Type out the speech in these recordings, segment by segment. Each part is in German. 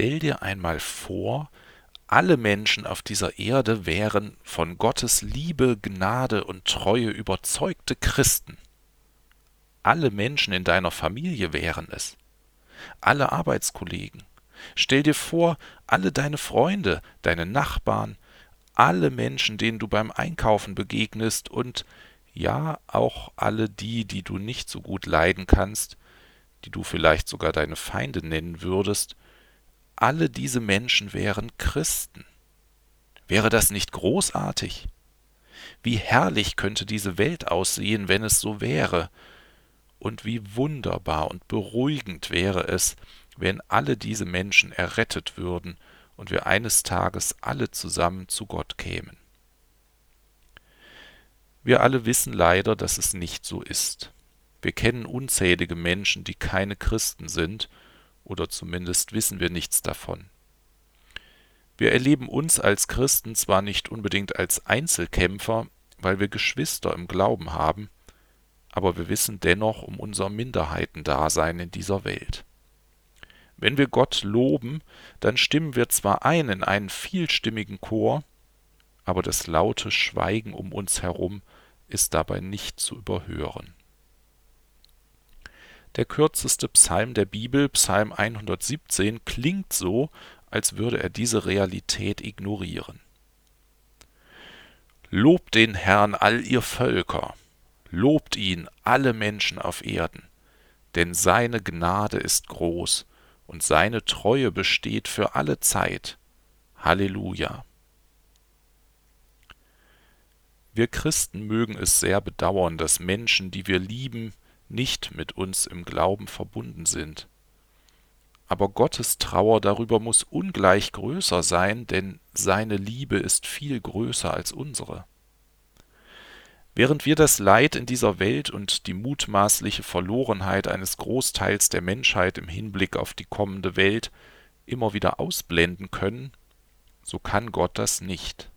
Stell dir einmal vor, alle Menschen auf dieser Erde wären von Gottes Liebe, Gnade und Treue überzeugte Christen. Alle Menschen in deiner Familie wären es. Alle Arbeitskollegen. Stell dir vor, alle deine Freunde, deine Nachbarn, alle Menschen, denen du beim Einkaufen begegnest und ja auch alle die, die du nicht so gut leiden kannst, die du vielleicht sogar deine Feinde nennen würdest, alle diese Menschen wären Christen. Wäre das nicht großartig? Wie herrlich könnte diese Welt aussehen, wenn es so wäre, und wie wunderbar und beruhigend wäre es, wenn alle diese Menschen errettet würden und wir eines Tages alle zusammen zu Gott kämen. Wir alle wissen leider, dass es nicht so ist. Wir kennen unzählige Menschen, die keine Christen sind, oder zumindest wissen wir nichts davon. Wir erleben uns als Christen zwar nicht unbedingt als Einzelkämpfer, weil wir Geschwister im Glauben haben, aber wir wissen dennoch um unser Minderheitendasein in dieser Welt. Wenn wir Gott loben, dann stimmen wir zwar ein in einen vielstimmigen Chor, aber das laute Schweigen um uns herum ist dabei nicht zu überhören. Der kürzeste Psalm der Bibel, Psalm 117, klingt so, als würde er diese Realität ignorieren. Lobt den Herrn all ihr Völker, lobt ihn alle Menschen auf Erden, denn seine Gnade ist groß und seine Treue besteht für alle Zeit. Halleluja. Wir Christen mögen es sehr bedauern, dass Menschen, die wir lieben, nicht mit uns im Glauben verbunden sind. Aber Gottes Trauer darüber muss ungleich größer sein, denn seine Liebe ist viel größer als unsere. Während wir das Leid in dieser Welt und die mutmaßliche Verlorenheit eines Großteils der Menschheit im Hinblick auf die kommende Welt immer wieder ausblenden können, so kann Gott das nicht.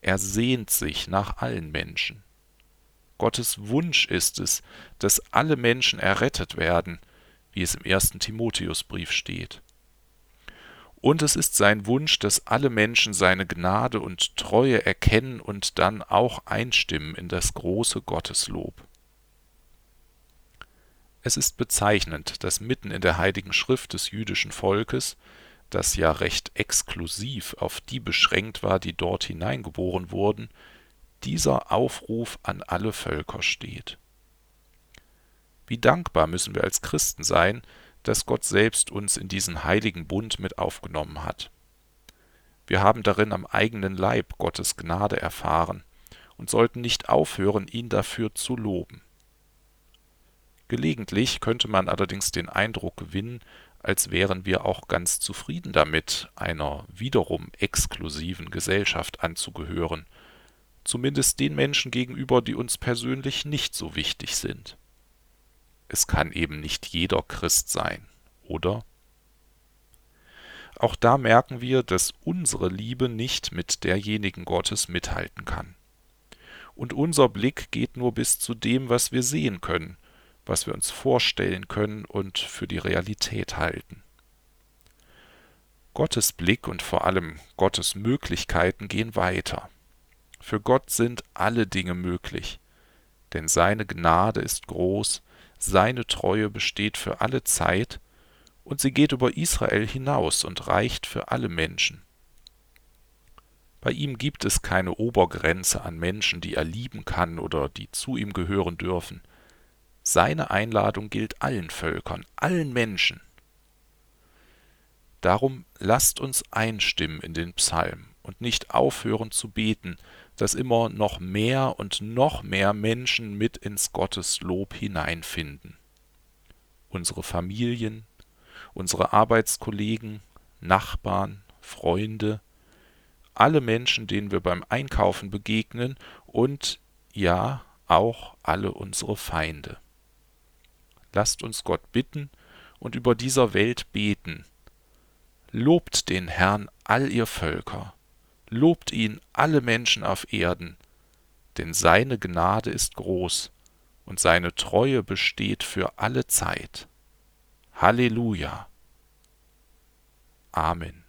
Er sehnt sich nach allen Menschen. Gottes Wunsch ist es, dass alle Menschen errettet werden, wie es im ersten Timotheusbrief steht. Und es ist sein Wunsch, dass alle Menschen seine Gnade und Treue erkennen und dann auch einstimmen in das große Gotteslob. Es ist bezeichnend, dass mitten in der heiligen Schrift des jüdischen Volkes, das ja recht exklusiv auf die beschränkt war, die dort hineingeboren wurden, dieser Aufruf an alle Völker steht. Wie dankbar müssen wir als Christen sein, dass Gott selbst uns in diesen heiligen Bund mit aufgenommen hat. Wir haben darin am eigenen Leib Gottes Gnade erfahren und sollten nicht aufhören, ihn dafür zu loben. Gelegentlich könnte man allerdings den Eindruck gewinnen, als wären wir auch ganz zufrieden damit, einer wiederum exklusiven Gesellschaft anzugehören zumindest den Menschen gegenüber, die uns persönlich nicht so wichtig sind. Es kann eben nicht jeder Christ sein, oder? Auch da merken wir, dass unsere Liebe nicht mit derjenigen Gottes mithalten kann. Und unser Blick geht nur bis zu dem, was wir sehen können, was wir uns vorstellen können und für die Realität halten. Gottes Blick und vor allem Gottes Möglichkeiten gehen weiter. Für Gott sind alle Dinge möglich, denn seine Gnade ist groß, seine Treue besteht für alle Zeit, und sie geht über Israel hinaus und reicht für alle Menschen. Bei ihm gibt es keine Obergrenze an Menschen, die er lieben kann oder die zu ihm gehören dürfen. Seine Einladung gilt allen Völkern, allen Menschen. Darum lasst uns einstimmen in den Psalm und nicht aufhören zu beten, dass immer noch mehr und noch mehr Menschen mit ins Gotteslob hineinfinden. Unsere Familien, unsere Arbeitskollegen, Nachbarn, Freunde, alle Menschen, denen wir beim Einkaufen begegnen und ja, auch alle unsere Feinde. Lasst uns Gott bitten und über dieser Welt beten. Lobt den Herrn all ihr Völker lobt ihn alle Menschen auf Erden, denn seine Gnade ist groß und seine Treue besteht für alle Zeit. Halleluja! Amen.